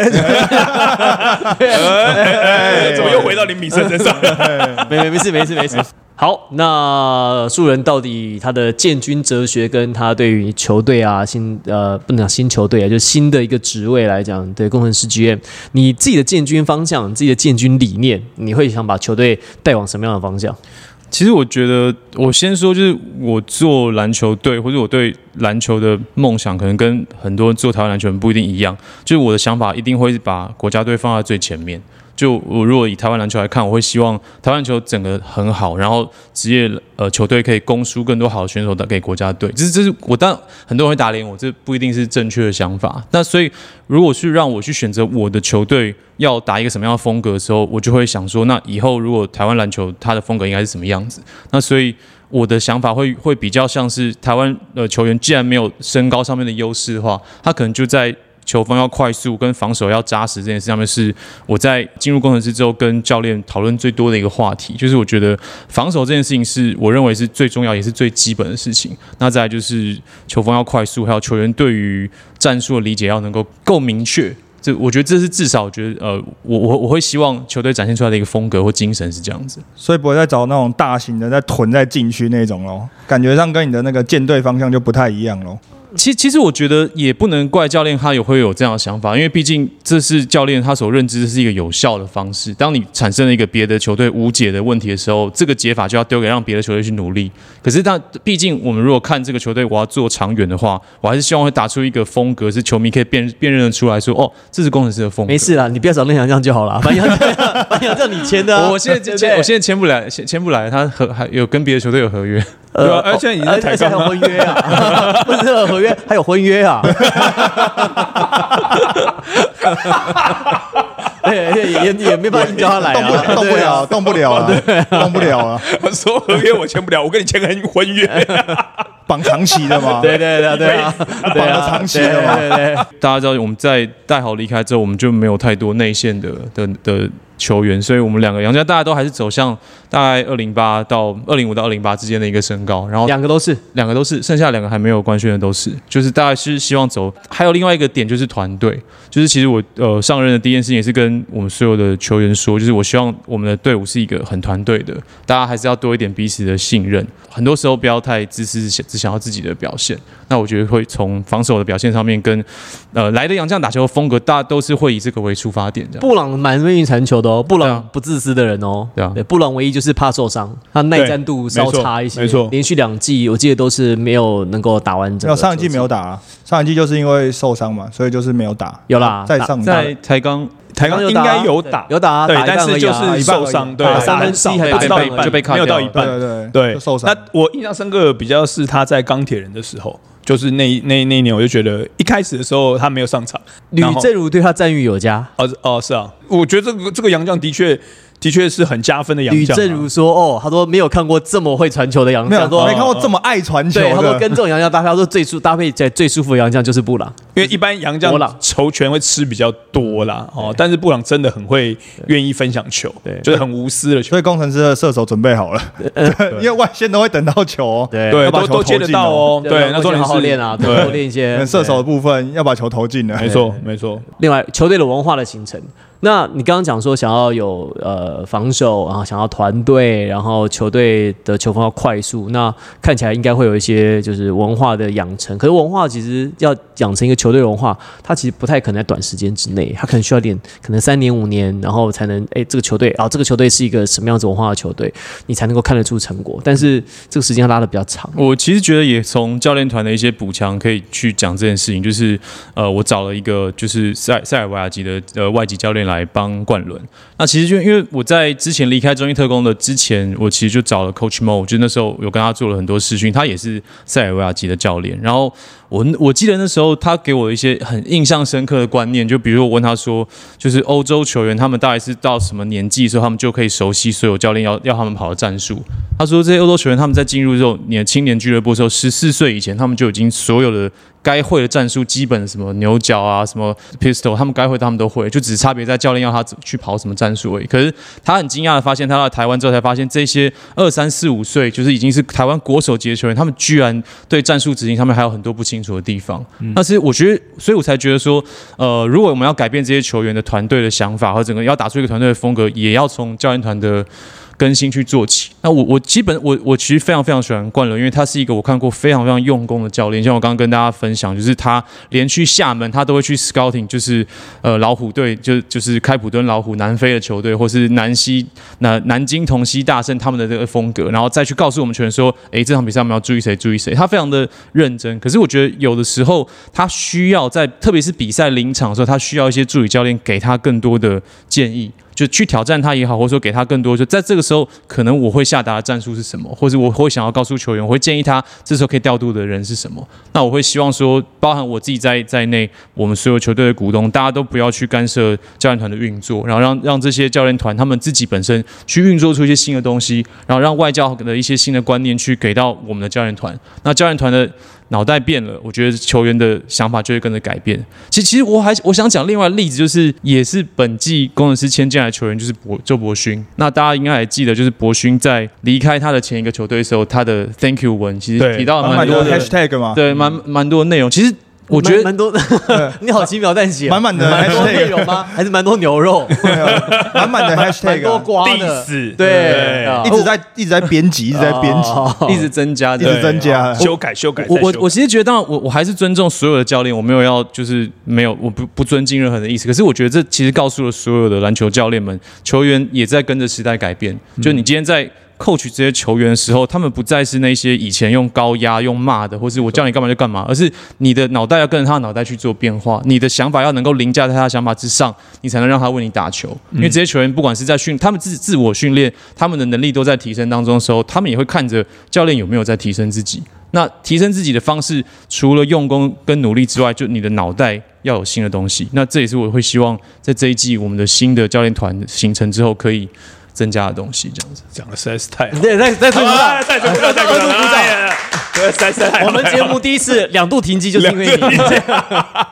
哎怎么又回到林米生身上？没没没事没事没事。好，那素人到底他的建军哲学跟他对于球队啊新呃不能讲新球队啊，就新的一个职位来讲，对工程师 GM，你自己的建军方向，你自己的建军理念，你会想把球队带往什么样的方向？其实我觉得，我先说，就是我做篮球队，或者我对篮球的梦想，可能跟很多做台湾篮球人不一定一样。就是我的想法一定会把国家队放在最前面。就我如果以台湾篮球来看，我会希望台湾球整个很好，然后职业呃球队可以供输更多好的选手打给国家队。这是这是我当然很多人会打脸我，这不一定是正确的想法。那所以如果是让我去选择我的球队要打一个什么样的风格的时候，我就会想说，那以后如果台湾篮球它的风格应该是什么样子？那所以我的想法会会比较像是台湾的球员，既然没有身高上面的优势的话，他可能就在球风要快速跟防守要扎实这件事上面，是我在进入工程师之后跟教练讨论最多的一个话题。就是我觉得防守这件事情是我认为是最重要也是最基本的事情。那再来就是球风要快速，还有球员对于战术的理解要能够够明确。这我觉得这是至少我觉得呃，我我我会希望球队展现出来的一个风格或精神是这样子。所以不会再找那种大型的在囤在禁区那种咯，感觉上跟你的那个舰队方向就不太一样咯。其其实我觉得也不能怪教练他也会有这样的想法，因为毕竟这是教练他所认知的是一个有效的方式。当你产生了一个别的球队无解的问题的时候，这个解法就要丢给让别的球队去努力。可是他毕竟我们如果看这个球队，我要做长远的话，我还是希望会打出一个风格，是球迷可以辨辨认得出来说，哦，这是工程师的风格。没事啦，你不要找那洋将就好了。(laughs) 反正反正这你签的啊，我现在签，我现在签不来，签签不来，他合还有跟别的球队有合约。对啊，而且你在而且还有婚约啊，(laughs) 不是合约，还有婚约啊。(laughs) 对，对也也没办法硬叫他来动不啊，动不了，动不了啊，动不了啊，我说合约我签不了，我跟你签个婚约。(laughs) 绑长期的嘛。对对对对绑了长期的嘛。对对对，大家知道我们在戴豪离开之后，我们就没有太多内线的的的球员，所以我们两个杨家大家都还是走向大概二零八到二零五到二零八之间的一个身高，然后两个都是两个都是，剩下两个还没有官宣的都是，就是大概是希望走。还有另外一个点就是团队，就是其实我呃上任的第一件事情也是跟我们所有的球员说，就是我希望我们的队伍是一个很团队的，大家还是要多一点彼此的信任，很多时候不要太自私，只只想要自己的表现。那我觉得会从防守的表现上面跟呃来的杨将打球的风格，大家都是会以这个为出发点，这样。布朗蛮愿意传球的哦，布朗不自私的人哦。对啊布朗唯一就是怕受伤，他耐战度稍差一些。没错连续两季我记得都是没有能够打完整。没有上一季没有，打啊，上一季就是因为受伤嘛，所以就是没有打。有啦在上在才刚台钢应该有打，有打啊，对，但是就是受伤，对，打三分之一还不到一半，就被没有到一半，对对对，受伤。那我印象深刻的比较是他在钢铁人的时候，就是那一那那一年，我就觉得一开始的时候他没有上场，吕然后正如对他赞誉有加。哦哦是啊，我觉得这个这个杨将的确的确是很加分的杨吕将啊。正如说：“哦，他说没有看过这么会传球的洋没有，说没看过这么爱传球对，他说。跟这种杨将搭配，他说最舒搭配起来最舒服的杨将就是布朗。因为一般洋将球权会吃比较多啦，哦，但是布朗真的很会愿意分享球，对。就是很无私的球。所，以工程师的射手准备好了，(laughs) 因为外线都会等到球哦。(laughs) 对。对，要把球都都接得到哦，对，那重点是练啊，多对，练一些。射手的部分要把球投进了。没错没错，另外，球队的文化的形成。那你刚刚讲说想要有呃防守，然后想要团队，然后球队的球风要快速，那看起来应该会有一些就是文化的养成。可是文化其实要养成一个球球队文化，它其实不太可能在短时间之内，它可能需要点可能三年五年，然后才能哎这个球队啊这个球队是一个什么样子文化的球队，你才能够看得出成果。但是这个时间拉的比较长。我其实觉得也从教练团的一些补强可以去讲这件事情，就是呃，我找了一个就是塞塞尔维亚籍的呃外籍教练来帮冠伦。那其实就因为我在之前离开中医特工的之前，我其实就找了 Coach Mo，就那时候有跟他做了很多试训，他也是塞尔维亚籍的教练。然后我我记得那时候他给我一些很印象深刻的观念，就比如我问他说，就是欧洲球员他们大概是到什么年纪的时候，他们就可以熟悉所有教练要要他们跑的战术。他说这些欧洲球员他们在进入这种你的青年俱乐部的时候，十四岁以前他们就已经所有的该会的战术，基本什么牛角啊、什么 pistol，他们该会他们都会，就只是差别在教练要他去跑什么战术而已。可是他很惊讶的发现，他到台湾之后才发现，这些二三四五岁就是已经是台湾国手级的球员，他们居然对战术执行上面还有很多不清楚的地方。但是我觉得，所以我才觉得说，呃，如果我们要改变这些球员的团队的想法和整个要打出一个团队的风格，也要从教练团的。更新去做起。那我我基本我我其实非常非常喜欢冠伦，因为他是一个我看过非常非常用功的教练。像我刚刚跟大家分享，就是他连去厦门，他都会去 scouting，就是呃老虎队，就就是开普敦老虎南非的球队，或是南西南南京同曦大圣他们的这个风格，然后再去告诉我们球员说，诶，这场比赛我们要注意谁，注意谁。他非常的认真。可是我觉得有的时候他需要在，特别是比赛临场的时候，他需要一些助理教练给他更多的建议。就去挑战他也好，或者说给他更多，就在这个时候，可能我会下达的战术是什么，或者我会想要告诉球员，我会建议他这时候可以调度的人是什么。那我会希望说，包含我自己在在内，我们所有球队的股东，大家都不要去干涉教练团的运作，然后让让这些教练团他们自己本身去运作出一些新的东西，然后让外教的一些新的观念去给到我们的教练团。那教练团的脑袋变了，我觉得球员的想法就会跟着改变。其实，其实我还我想讲另外例子，就是也是本季工程师签进来的球员，就是博周博勋。那大家应该还记得，就是博勋在离开他的前一个球队的时候，他的 Thank you 文其实提到了蛮多的 hashtag 嘛，对，蛮蛮多的内容。其实我觉得蛮蛮多，(laughs) 你好轻描淡写，满满的蛮多 hashtag 内容吗？还是蛮多牛肉，(laughs) 满满的 (laughs) 蛮 hashtag，多啊瓜的对一直在一直在编辑，一直在编辑，哦一直增加，一直增加。修改修改。我我再修改我其实觉得，当然我我还是尊重所有的教练，我没有要就是没有我不不尊敬任何的意思。可是我觉得这其实告诉了所有的篮球教练们，球员也在跟着时代改变。就你今天在 coach 这些球员的时候，他们不再是那些以前用高压、用骂的，或是我叫你干嘛就干嘛，而是你的脑袋要跟着他的脑袋去做变化，你的想法要能够凌驾在他的想法之上，你才能让他为你打球。因为这些球员不管是在训，他们自自我训练，他们的能力都在提升当中的时候，他们也会看着教练有没有在提升自己。那提升自己的方式，除了用功跟努力之外，就你的脑袋要有新的东西。那这也是我会希望在这一季我们的新的教练团形成之后可以增加的东西。这样子，讲的实在是太好。对，再再推鼓掌啊，再鼓掌，再鼓掌，哎呀实在是太我们节目第一次两度停机，就是因为你。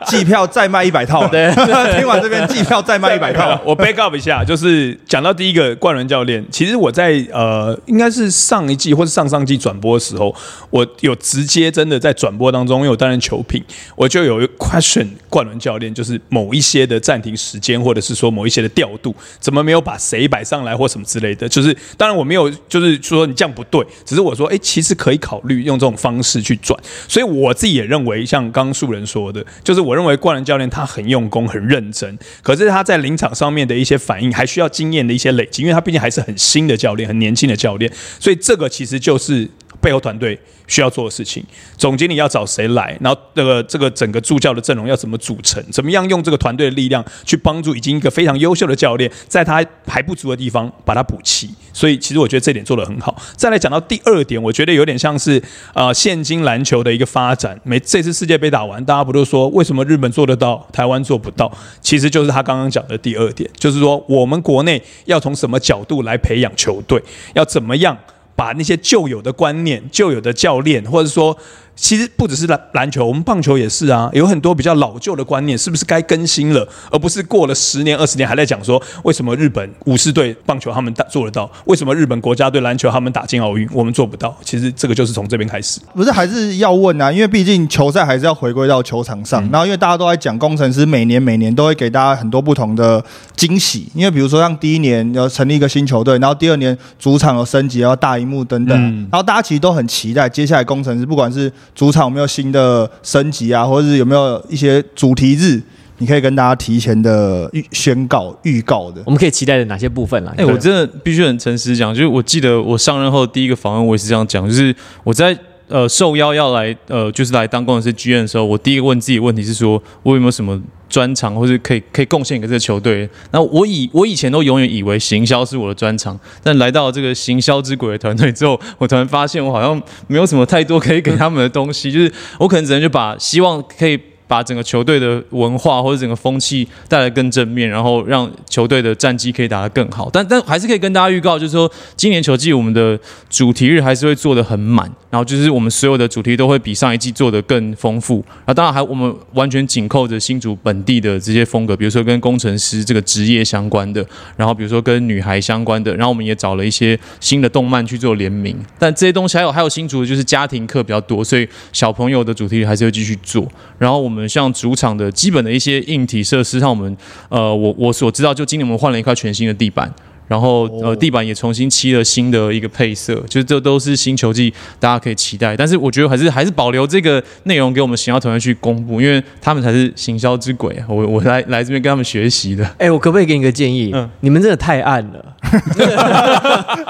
季 (laughs) 票再卖一百套，对，听完这边季票再卖一百套，我 back up 一下，就是讲到第一个冠伦教练，其实我在呃，应该是上一季或是上上季转播的时候，我有直接真的在转播当中，因为我担任球评，我就有 question 冠伦教练，就是某一些的暂停时间，或者是说某一些的调度，怎么没有把谁摆上来或什么之类的，就是当然我没有就是说你这样不对，只是我说，哎、其实可以考虑用这种方式去转，所以我自己也认为，像刚刚树人说的，就是我认为冠伦教练他很用功、很认真，可是他在临场上面的一些反应，还需要经验的一些累积，因为他毕竟还是很新的教练、很年轻的教练，所以这个其实就是背后团队需要做的事情。总经理要找谁来，然后这个这个整个助教的阵容要怎么组成，怎么样用这个团队的力量去帮助已经一个非常优秀的教练，在他还不足的地方把它补齐。所以其实我觉得这点做得很好。再来讲到第二点，我觉得有点像是呃现今篮球的一个发展。每这次世界杯打完，大家不都说为什么日本做得到，台湾做不到？其实就是他刚刚讲的第二点，就是说我们国内要从什么角度来培养球队，要怎么样把那些旧有的观念、旧有的教练，或者说。其实不只是篮篮球，我们棒球也是啊，有很多比较老旧的观念，是不是该更新了？而不是过了十年、二十年还在讲说，为什么日本武士队棒球他们打做得到，为什么日本国家队篮球他们打进奥运，我们做不到？其实这个就是从这边开始。不是还是要问啊？因为毕竟球赛还是要回归到球场上，然后因为大家都在讲工程师每年每年都会给大家很多不同的惊喜，因为比如说像第一年要成立一个新球队，然后第二年主场有升级，要大荧幕等等，然后大家其实都很期待接下来工程师不管是主场有没有新的升级啊，或者是有没有一些主题日，你可以跟大家提前的预宣告预告的我。们可以期待的哪些部分啦？哎、我真的必须很诚实讲，就是我记得我上任后第一个访问，我也是这样讲，就是我在呃受邀要来呃就是来当工程师 GM 的时候，我第一个问自己的问题是说，我有没有什么专长，或是可以可以贡献给这个球队？那我以我以前都永远以为行销是我的专长，但来到这个行销之鬼的团队之后，(laughs) 我突然发现我好像没有什么太多可以给他们的东西，就是我可能只能就把希望可以。把整个球队的文化或者整个风气带来更正面，然后让球队的战绩可以打得更好。但但还是可以跟大家预告，就是说今年球季我们的主题日还是会做得很满，然后就是我们所有的主题都会比上一季做得更丰富。然后当然还我们完全紧扣着新竹本地的这些风格，比如说跟工程师这个职业相关的，然后比如说跟女孩相关的，然后我们也找了一些新的动漫去做联名。但这些东西还有还有新竹就是家庭课比较多，所以小朋友的主题日还是会继续做。然后我们像主场的基本的一些硬体设施，像我们呃，我我所知道，就今年我们换了一块全新的地板。然后呃，地板也重新漆了新的一个配色，就是这都是新球季，大家可以期待。但是我觉得还是还是保留这个内容给我们行销团队去公布，因为他们才是行销之鬼啊！我我来来这边跟他们学习的。哎、我可不可以给你个建议？嗯你们真的太暗了，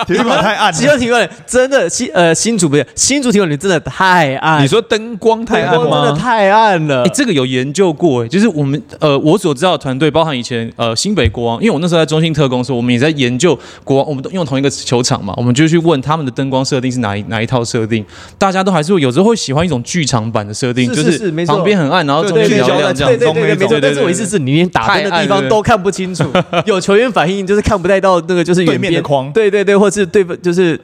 体育馆太暗新了，竹体育馆真的新呃新主不是新竹体育馆，你真的太暗，你说灯光太暗灯光真的吗？太暗了哎、。这个有研究过、哎，就是我们呃，我所知道的团队，包含以前呃新北国王，因为我那时候在中信特工的时候，我们也在研究国王，我们都用同一个球场嘛，我们就去问他们的灯光设定是哪一哪一套设定，大家都还是会有时候会喜欢一种剧场版的设定，是就是是没错旁边很暗，然后中间比较亮这样子。对对对对，没错。但是我意思是你连打灯的地方都看不清楚，有球员反应就是看不太到那个就是对面的框对对对，或是对就是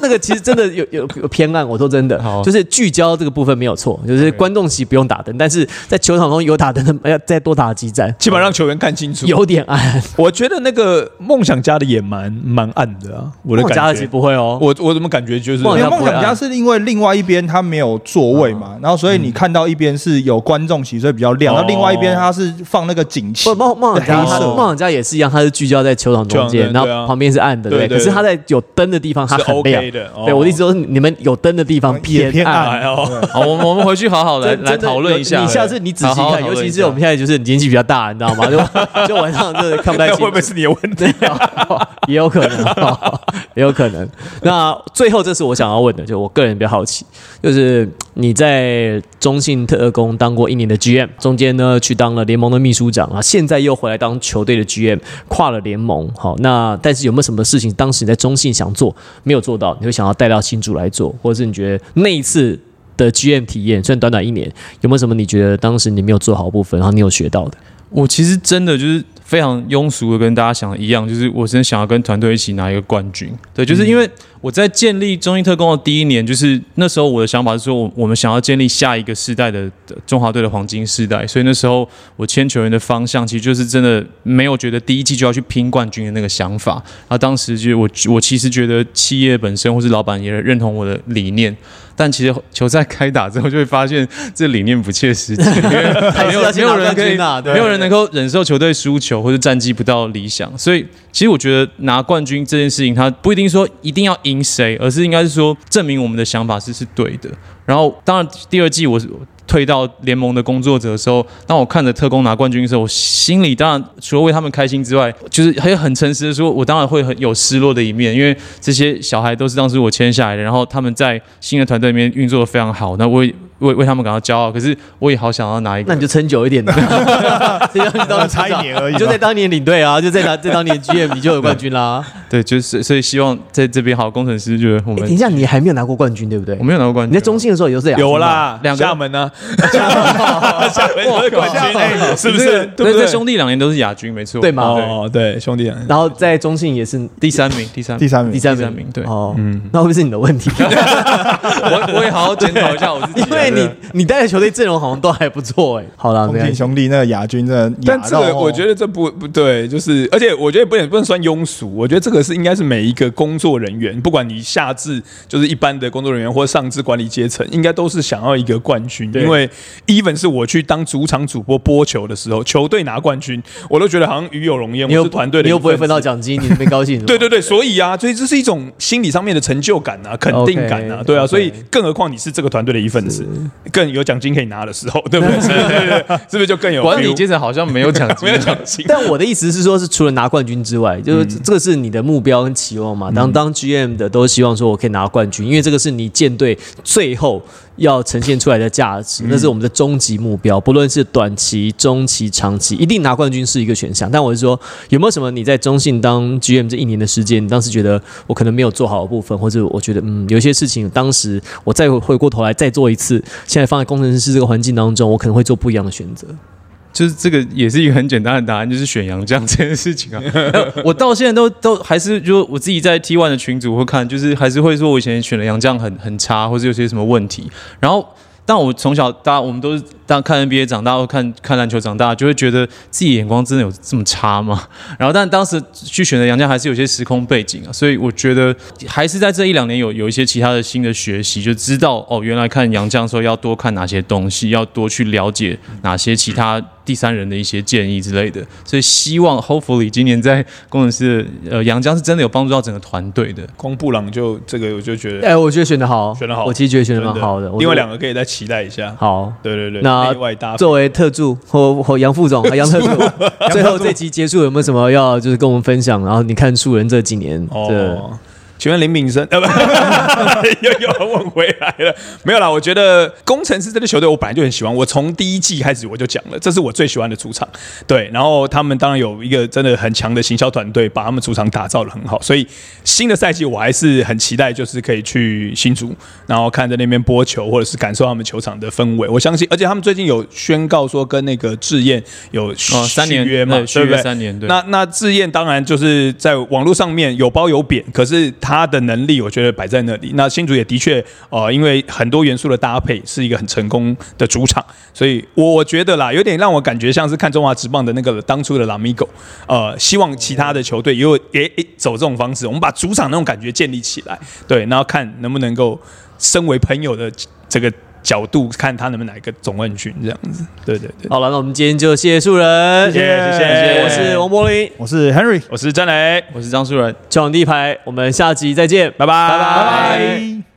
那个其实真的有 (laughs) 有有偏暗，我说真的，就是聚焦这个部分没有错，就是观众席不用打灯，但是在球场中有打灯的，(laughs) 要再多打几盏，起码让球员看清楚。有点暗。我觉得那个梦想家的也蛮蛮暗的啊，我的梦家的其实感觉。不会哦，我我怎么感觉就是因梦想为梦想家是因为另外一边它没有座位嘛，然后所以你看到一边是有观众席，所以比较亮，哦。然后另外一边它是放那个景旗。不，，梦梦梦想家也是一样，它是聚焦在球场中间，然后旁边是暗的，对。对对可是它在有灯的地方，它是很亮 OK 的哦对我的意思说，你们有灯的地方偏偏暗。哎呦对好，我们我们回去好好来来讨论一下。你下次你仔细看，尤其是我们现在就是年纪比较大，你知道吗？就 (laughs) 就晚上真的看不太清楚。(laughs) 会不会是你的问题？(laughs) 也有可能，也有可能。(laughs) 那最后，这是我想要问的，就我个人比较好奇，就是你在中信特工当过一年的 GM，中间呢去当了联盟的秘书长啊，现在又回来当球队的 GM，跨了联盟。好，那但是有没有什么事情当时你在中信想做没有做到，你会想要带到新竹来做，或者是你觉得那一次的 GM 体验，虽然短短一年，有没有什么你觉得当时你没有做好的部分，然后你有学到的？我其实真的就是非常庸俗的，跟大家想的一样，就是我真的想要跟团队一起拿一个冠军。对，就是因为我在建立中英特工的第一年，就是那时候我的想法是说，我我们想要建立下一个世代的的中华队的黄金世代，所以那时候我签球员的方向，其实就是真的没有觉得第一季就要去拼冠军的那个想法。然后当时就我我其实觉得企业本身或是老板也认同我的理念。但其实球赛开打之后，就会发现这理念不切实际，因 (laughs) 为没有没有人可以，没有人能够忍受球队输球或者战绩不到理想，所以其实我觉得拿冠军这件事情，它不一定说一定要赢赢谁，而是应该是说证明我们的想法是是对的。然后，当然第二季我退到联盟的工作者的时候，当我看着特工拿冠军的时候，我心里当然除了为他们开心之外，就是还有很诚实的说，我当然会很有失落的一面，因为这些小孩都是当时我签下来的，然后他们在新的团队里面运作的非常好，那我也为为他们感到骄傲。可是我也好想要拿一个那你就撑久一点，(laughs) 这样你当差一年而已你就在当年领队啊，就在当在当年 GM 你就有冠军啦。对，就是所以希望在这边好工程师就是我哎，们等一下，你还没有拿过冠军对不对我？没有拿过冠军，你在中信的时候也都是两有啦，两个厦门呢？厦门 (laughs) 冠军，哎是不是？对对对，不对？兄弟两年都是亚军，没错，对吗哦，对，兄弟俩，然后在中信也是第三名，第三名，第三名第三名对哦，那会不会是你的问题？(laughs) 我我也好好检讨一下我自己啊，因为你你带的球队阵容好像都还不错哎。好了，中信没关系。兄弟那个亚军真的但这个我觉得这不不对，就是而且我觉得不能不能算庸俗，我觉得这个是应该是每一个工作人员，不管你下至就是一般的工作人员或上至管理阶层，应该都是想要一个冠军。因为 even 是我去当主场主播播球的时候，球队拿冠军，我都觉得好像与有荣焉，你又我是团队的，你又不会分到。奖金，你 (laughs) 没高兴？对对对，所以啊，所以这是一种心理上面的成就感啊，肯定感啊对啊所以更何况你是这个团队的一份子，更有奖金可以拿的时候，(laughs) 对不对？对对对，是不是就更有？管理阶层好像没有奖金，没有奖金？但我的意思是说，是除了拿冠军之外，就是嗯这个是你的目标跟期望嘛。当当 GM 的都希望说我可以拿冠军，因为这个是你舰队最后要呈现出来的价嗯值，那是我们的终极目标。不论是短期、中期、长期，一定拿冠军是一个选项。但我是说，有没有什么你在中信当 GM 这一年的时间，你当时觉得我可能没有做好的部分，或者我觉得嗯，有一些事情当时我再回过头来再做一次，现在放在工程师这个环境当中，我可能会做不一样的选择。就是这个也是一个很简单的答案，就是选杨绛这件事情啊。(laughs) 我到现在都都还是就我自己在 T one 的群组会看，就是还是会说我以前选了杨绛很很差，或者有些什么问题。然后，但我从小大家我们都是当看 NBA 长大，或看看篮球长大，就会觉得自己眼光真的有这么差吗？(laughs) 然后，但当时去选择杨绛还是有些时空背景啊，所以我觉得还是在这一两年有有一些其他的新的学习，就知道哦，原来看杨绛的时候要多看哪些东西，要多去了解哪些其他第三人的一些建议之类的。所以希望 hopefully 今年在工程师呃杨江是真的有帮助到整个团队的。光布朗就这个，我就觉得哎，我觉得选的好，选的好，我其实觉得选的蛮好的。另外两个可以再期待一下。好。对对对，那外搭作为特助和和杨副总、(laughs) 杨特助，最后这集结束有没有什么要就是跟我们分享？然后你看树人这几年的哦。请问林敏生，呃，不，又又要问回来了，没有啦。我觉得工程师这支球队，我本来就很喜欢。我从第一季开始我就讲了，这是我最喜欢的主场。对，然后他们当然有一个真的很强的行销团队，把他们主场打造的很好。所以新的赛季我还是很期待，就是可以去新竹，然后看着那边播球，或者是感受他们球场的氛围。我相信，而且他们最近有宣告说跟那个志燕有哦，三年续约嘛，对续对不对？约三年，对。那那志燕当然就是在网络上面有褒有贬，可是他他的能力，我觉得摆在那里。那新竹也的确，呃，因为很多元素的搭配是一个很成功的主场，所以我觉得啦，有点让我感觉像是看中华职棒的那个当初的拉米狗，呃，希望其他的球队也有也也走这种方式，我们把主场那种感觉建立起来，对，然后看能不能够身为朋友的这个角度，看他能不能拿一个总冠军这样子。对对对，好了，那我们今天就谢谢树人，谢谢谢谢。我是王柏林，我是 Henry，我是张磊，我是张树人。球场第一排，我们下集再见，拜。拜拜。拜拜。